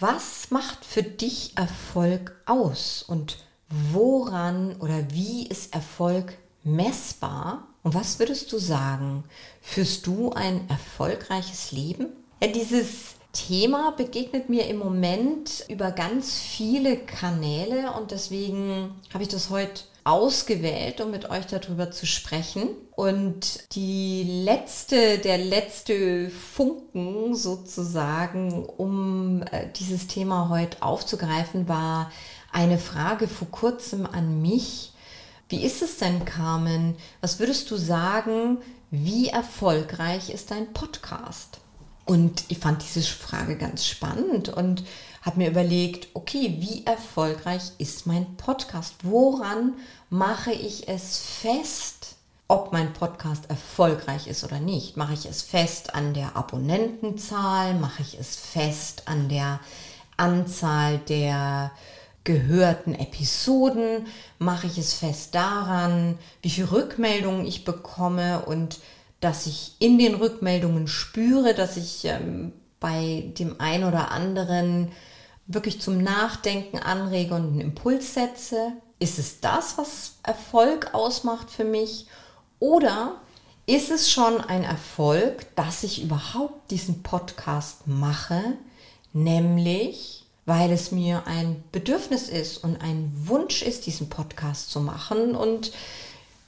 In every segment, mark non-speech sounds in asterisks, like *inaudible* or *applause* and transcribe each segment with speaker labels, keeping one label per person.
Speaker 1: Was macht für dich Erfolg aus und woran oder wie ist Erfolg messbar? Und was würdest du sagen? Führst du ein erfolgreiches Leben? Ja, dieses Thema begegnet mir im Moment über ganz viele Kanäle und deswegen habe ich das heute ausgewählt, um mit euch darüber zu sprechen. Und die letzte, der letzte Funken sozusagen, um äh, dieses Thema heute aufzugreifen, war eine Frage vor kurzem an mich. Wie ist es denn, Carmen? Was würdest du sagen, wie erfolgreich ist dein Podcast? Und ich fand diese Frage ganz spannend und habe mir überlegt, okay, wie erfolgreich ist mein Podcast? Woran mache ich es fest, ob mein Podcast erfolgreich ist oder nicht? Mache ich es fest an der Abonnentenzahl? Mache ich es fest an der Anzahl der gehörten Episoden? Mache ich es fest daran, wie viele Rückmeldungen ich bekomme und dass ich in den Rückmeldungen spüre, dass ich ähm, bei dem einen oder anderen wirklich zum Nachdenken anrege und einen Impuls setze? Ist es das, was Erfolg ausmacht für mich? Oder ist es schon ein Erfolg, dass ich überhaupt diesen Podcast mache, nämlich weil es mir ein Bedürfnis ist und ein Wunsch ist, diesen Podcast zu machen und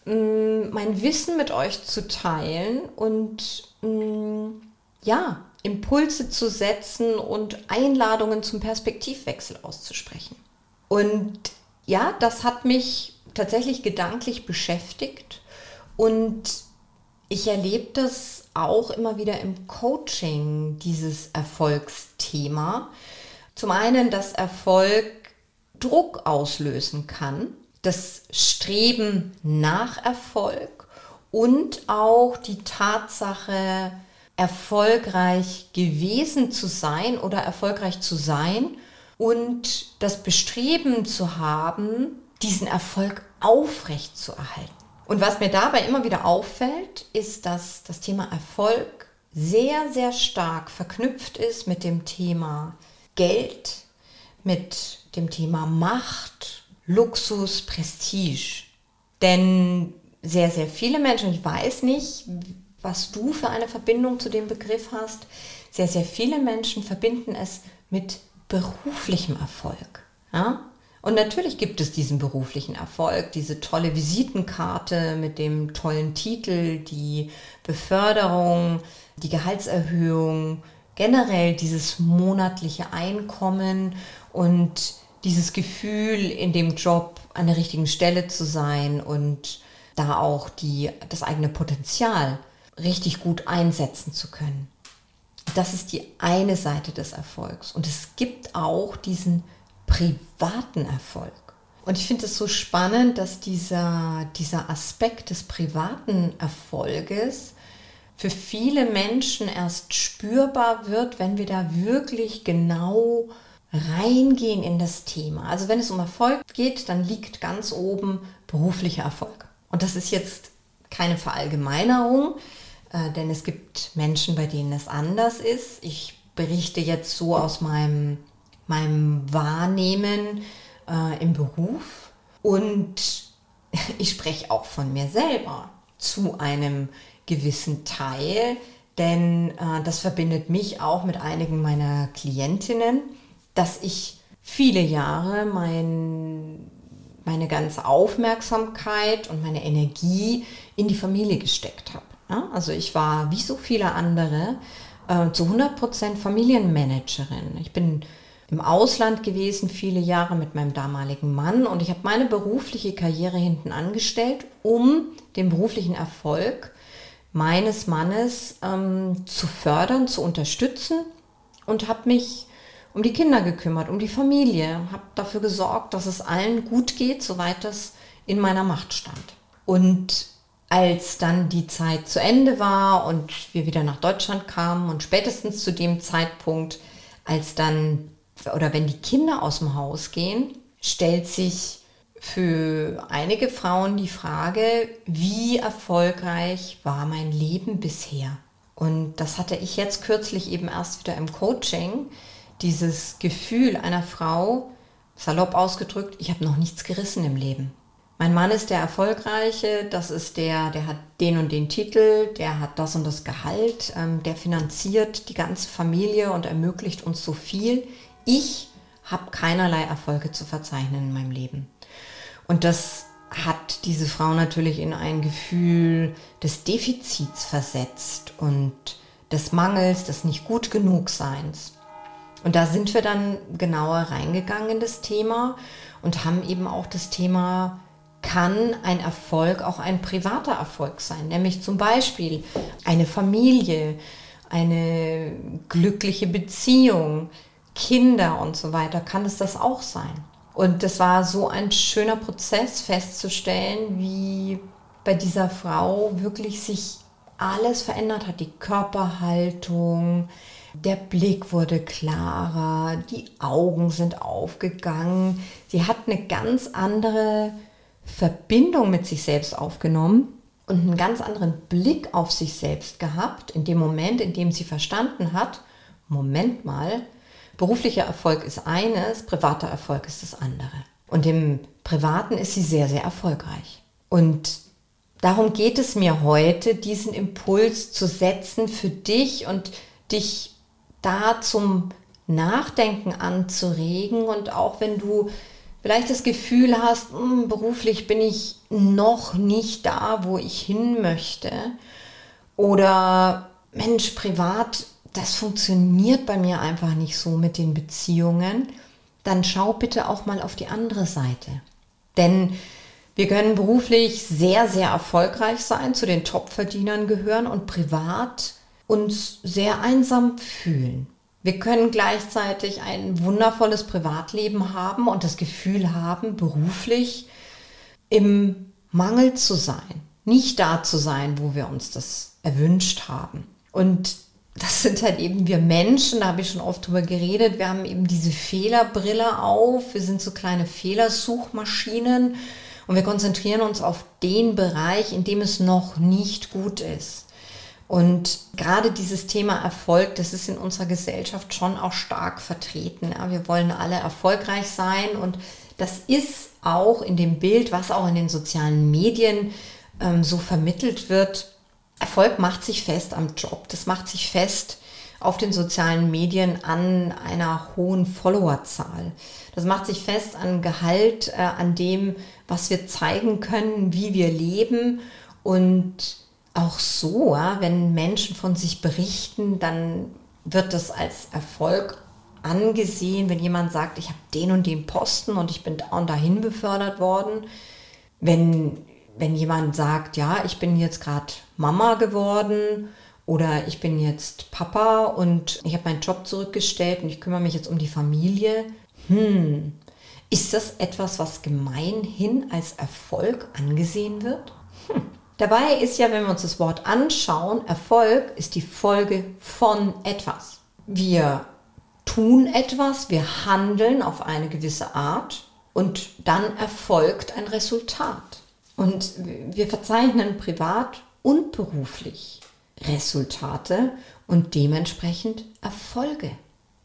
Speaker 1: mh, mm, mein Wissen mit euch zu teilen und mh, mm, ja, Impulse zu setzen und Einladungen zum Perspektivwechsel auszusprechen. Und ja, das hat mich tatsächlich gedanklich beschäftigt und ich erlebe das auch immer wieder im Coaching, dieses Erfolgsthema. Zum einen, dass Erfolg Druck auslösen kann, das Streben nach Erfolg und auch die Tatsache, erfolgreich gewesen zu sein oder erfolgreich zu sein und das Bestreben zu haben, diesen Erfolg aufrecht zu erhalten. Und was mir dabei immer wieder auffällt, ist, dass das Thema Erfolg sehr, sehr stark verknüpft ist mit dem Thema Geld, mit dem Thema Macht, Luxus, Prestige. Denn sehr, sehr viele Menschen, ich weiß nicht, was du für eine Verbindung zu dem Begriff hast. Sehr, sehr viele Menschen verbinden es mit beruflichem Erfolg. Ja? Und natürlich gibt es diesen beruflichen Erfolg, diese tolle Visitenkarte mit dem tollen Titel, die Beförderung, die Gehaltserhöhung, generell dieses monatliche Einkommen und dieses Gefühl, in dem Job an der richtigen Stelle zu sein und da auch die, das eigene Potenzial richtig gut einsetzen zu können. Das ist die eine Seite des Erfolgs. Und es gibt auch diesen privaten Erfolg. Und ich finde es so spannend, dass dieser, dieser Aspekt des privaten Erfolges für viele Menschen erst spürbar wird, wenn wir da wirklich genau reingehen in das Thema. Also wenn es um Erfolg geht, dann liegt ganz oben beruflicher Erfolg. Und das ist jetzt keine Verallgemeinerung, äh, denn es gibt Menschen, bei denen es anders ist. Ich berichte jetzt so aus meinem, meinem Wahrnehmen äh, im Beruf und *laughs* ich spreche auch von mir selber zu einem gewissen Teil, denn äh, das verbindet mich auch mit einigen meiner Klientinnen, dass ich viele Jahre mein, meine ganze Aufmerksamkeit und meine Energie in die Familie gesteckt habe. Ja, also ich war wie so viele andere äh, zu 100% Familienmanagerin. Ich bin im Ausland gewesen, viele Jahre mit meinem damaligen Mann und ich habe meine berufliche Karriere hinten angestellt, um den beruflichen Erfolg meines Mannes ähm, zu fördern, zu unterstützen und habe mich um die Kinder gekümmert, um die Familie, habe dafür gesorgt, dass es allen gut geht, soweit es in meiner Macht stand. Und als dann die Zeit zu Ende war und wir wieder nach Deutschland kamen und spätestens zu dem Zeitpunkt, als dann oder wenn die Kinder aus dem Haus gehen, stellt sich für einige Frauen die Frage, wie erfolgreich war mein Leben bisher? Und das hatte ich jetzt kürzlich eben erst wieder im Coaching, dieses Gefühl einer Frau, salopp ausgedrückt, ich habe noch nichts gerissen im Leben. Mein Mann ist der Erfolgreiche, das ist der, der hat den und den Titel, der hat das und das Gehalt, ähm, der finanziert die ganze Familie und ermöglicht uns so viel. Ich habe keinerlei Erfolge zu verzeichnen in meinem Leben. Und das hat diese Frau natürlich in ein Gefühl des Defizits versetzt und des Mangels, des nicht gut genug Seins. Und da sind wir dann genauer reingegangen in das Thema und haben eben auch das Thema, kann ein Erfolg auch ein privater Erfolg sein, nämlich zum Beispiel eine Familie, eine glückliche Beziehung, Kinder und so weiter, kann es das auch sein. Und das war so ein schöner Prozess festzustellen, wie bei dieser Frau wirklich sich alles verändert hat. Die Körperhaltung, der Blick wurde klarer, die Augen sind aufgegangen. Sie hat eine ganz andere Verbindung mit sich selbst aufgenommen und einen ganz anderen Blick auf sich selbst gehabt, in dem Moment, in dem sie verstanden hat, Moment mal, Beruflicher Erfolg ist eines, privater Erfolg ist das andere. Und im Privaten ist sie sehr, sehr erfolgreich. Und darum geht es mir heute, diesen Impuls zu setzen für dich und dich da zum Nachdenken anzuregen. Und auch wenn du vielleicht das Gefühl hast, hm, beruflich bin ich noch nicht da, wo ich hin möchte. Oder Mensch, privat das funktioniert bei mir einfach nicht so mit den Beziehungen, dann schau bitte auch mal auf die andere Seite. Denn wir können beruflich sehr, sehr erfolgreich sein, zu den Topverdienern gehören und privat uns sehr einsam fühlen. Wir können gleichzeitig ein wundervolles Privatleben haben und das Gefühl haben, beruflich im Mangel zu sein, nicht da zu sein, wo wir uns das erwünscht haben. Und das sind halt eben wir Menschen, da habe ich schon oft drüber geredet. Wir haben eben diese Fehlerbrille auf. Wir sind so kleine Fehlersuchmaschinen und wir konzentrieren uns auf den Bereich, in dem es noch nicht gut ist. Und gerade dieses Thema Erfolg, das ist in unserer Gesellschaft schon auch stark vertreten. Ja, wir wollen alle erfolgreich sein und das ist auch in dem Bild, was auch in den sozialen Medien ähm, so vermittelt wird, Erfolg macht sich fest am Job. Das macht sich fest auf den sozialen Medien an einer hohen Followerzahl. Das macht sich fest an Gehalt, äh, an dem, was wir zeigen können, wie wir leben. Und auch so, ja, wenn Menschen von sich berichten, dann wird das als Erfolg angesehen, wenn jemand sagt, ich habe den und den Posten und ich bin da und dahin befördert worden. Wenn wenn jemand sagt, ja, ich bin jetzt gerade Mama geworden oder ich bin jetzt Papa und ich habe meinen Job zurückgestellt und ich kümmere mich jetzt um die Familie, hm, ist das etwas, was gemeinhin als Erfolg angesehen wird? Dabei ist ja, wenn wir uns das Wort anschauen, Erfolg ist die Folge von etwas. Wir tun etwas, wir handeln auf eine gewisse Art und dann erfolgt ein Resultat. Und wir verzeichnen privat und beruflich Resultate und dementsprechend Erfolge.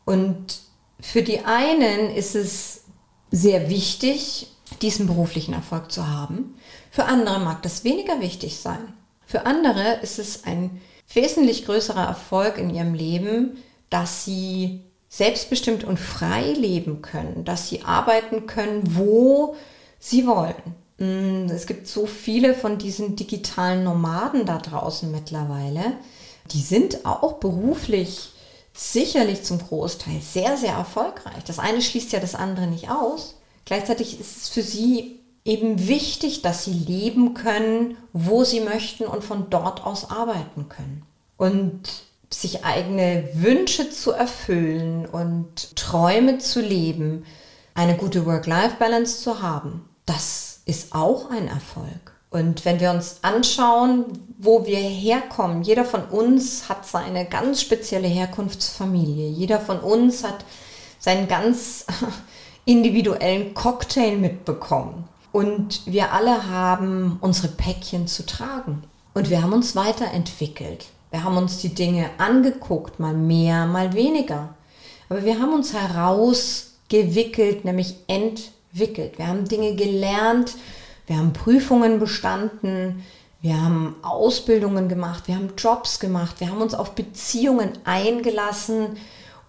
Speaker 1: Und für die einen ist es sehr wichtig, diesen beruflichen Erfolg zu haben. Für andere mag das weniger wichtig sein. Für andere ist es ein wesentlich größerer Erfolg in ihrem Leben, dass sie selbstbestimmt und frei leben können, dass sie arbeiten können, wo sie wollen. Mm, es gibt so viele von diesen digitalen Nomaden da draußen mittlerweile. Die sind auch beruflich sicherlich zum Großteil sehr, sehr erfolgreich. Das eine schließt ja das andere nicht aus. Gleichzeitig ist es für sie eben wichtig, dass sie leben können, wo sie möchten und von dort aus arbeiten können. Und sich eigene Wünsche zu erfüllen und Träume zu leben, eine gute Work-Life-Balance zu haben, das ist auch ein Erfolg. Und wenn wir uns anschauen, wo wir herkommen, jeder von uns hat seine ganz spezielle Herkunftsfamilie. Jeder von uns hat seinen ganz *laughs* individuellen Cocktail mitbekommen. Und wir alle haben unsere Päckchen zu tragen. Und wir haben uns weiterentwickelt. Wir haben uns die Dinge angeguckt, mal mehr, mal weniger. Aber wir haben uns herausgewickelt, nämlich entwickelt. Wir haben Dinge gelernt, wir haben Prüfungen bestanden, wir haben Ausbildungen gemacht, wir haben Jobs gemacht, wir haben uns auf Beziehungen eingelassen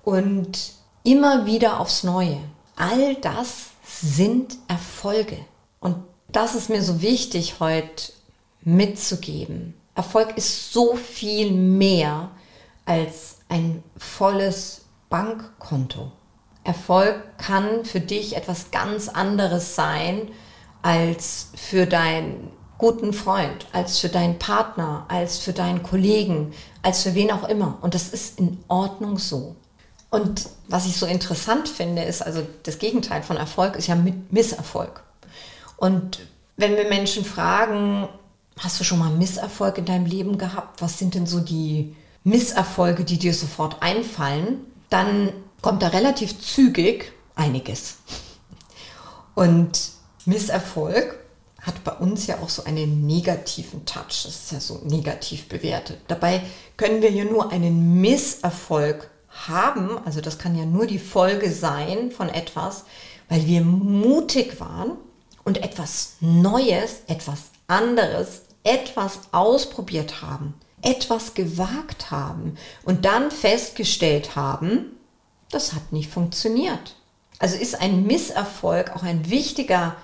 Speaker 1: und immer wieder aufs Neue. All das sind Erfolge. Und das ist mir so wichtig heute mitzugeben. Erfolg ist so viel mehr als ein volles Bankkonto. Erfolg kann für dich etwas ganz anderes sein als für deinen guten Freund, als für deinen Partner, als für deinen Kollegen, als für wen auch immer. Und das ist in Ordnung so. Und was ich so interessant finde, ist also das Gegenteil von Erfolg ist ja Misserfolg. Und wenn wir Menschen fragen, hast du schon mal Misserfolg in deinem Leben gehabt? Was sind denn so die Misserfolge, die dir sofort einfallen? Dann kommt da relativ zügig einiges. Und Misserfolg hat bei uns ja auch so einen negativen Touch. Das ist ja so negativ bewertet. Dabei können wir ja nur einen Misserfolg haben. Also das kann ja nur die Folge sein von etwas, weil wir mutig waren und etwas Neues, etwas anderes, etwas ausprobiert haben, etwas gewagt haben und dann festgestellt haben, das hat nicht funktioniert. Also ist ein Misserfolg auch ein wichtiger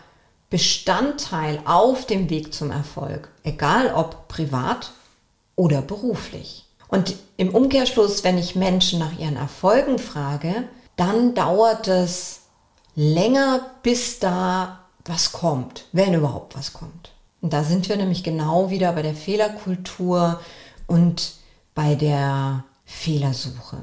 Speaker 1: Bestandteil auf dem Weg zum Erfolg, egal ob privat oder beruflich. Und im Umkehrschluss, wenn ich Menschen nach ihren Erfolgen frage, dann dauert es länger, bis da was kommt, wenn überhaupt was kommt. Und da sind wir nämlich genau wieder bei der Fehlerkultur und bei der Fehlersuche.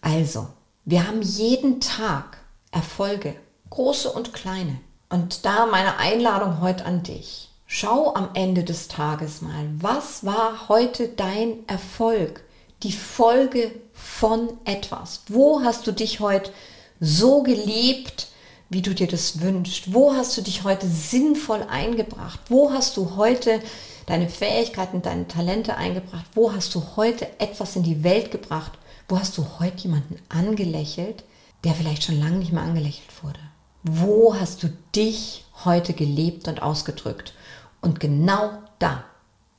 Speaker 1: Also, wir haben jeden Tag Erfolge, große und kleine. Und da meine Einladung heute an dich. Schau am Ende des Tages mal, was war heute dein Erfolg? Die Folge von etwas. Wo hast du dich heute so gelebt, wie du dir das wünschst? Wo hast du dich heute sinnvoll eingebracht? Wo hast du heute deine Fähigkeiten, deine Talente eingebracht? Wo hast du heute etwas in die Welt gebracht? Wo hast du heute jemanden angelächelt, der vielleicht schon lange nicht mehr angelächelt wurde? Wo hast du dich heute gelebt und ausgedrückt? Und genau da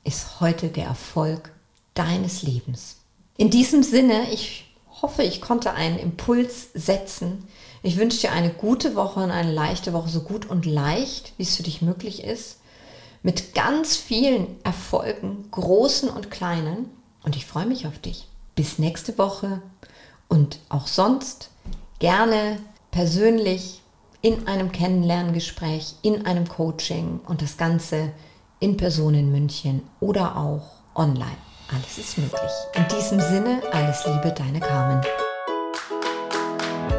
Speaker 1: ist heute der Erfolg deines Lebens. In diesem Sinne, ich hoffe, ich konnte einen Impuls setzen. Ich wünsche dir eine gute Woche und eine leichte Woche, so gut und leicht, wie es für dich möglich ist. Mit ganz vielen Erfolgen, großen und kleinen. Und ich freue mich auf dich. Bis nächste Woche und auch sonst gerne persönlich in einem Kennenlerngespräch, in einem Coaching und das Ganze in Person in München oder auch online. Alles ist möglich. In diesem Sinne, alles Liebe, deine Carmen.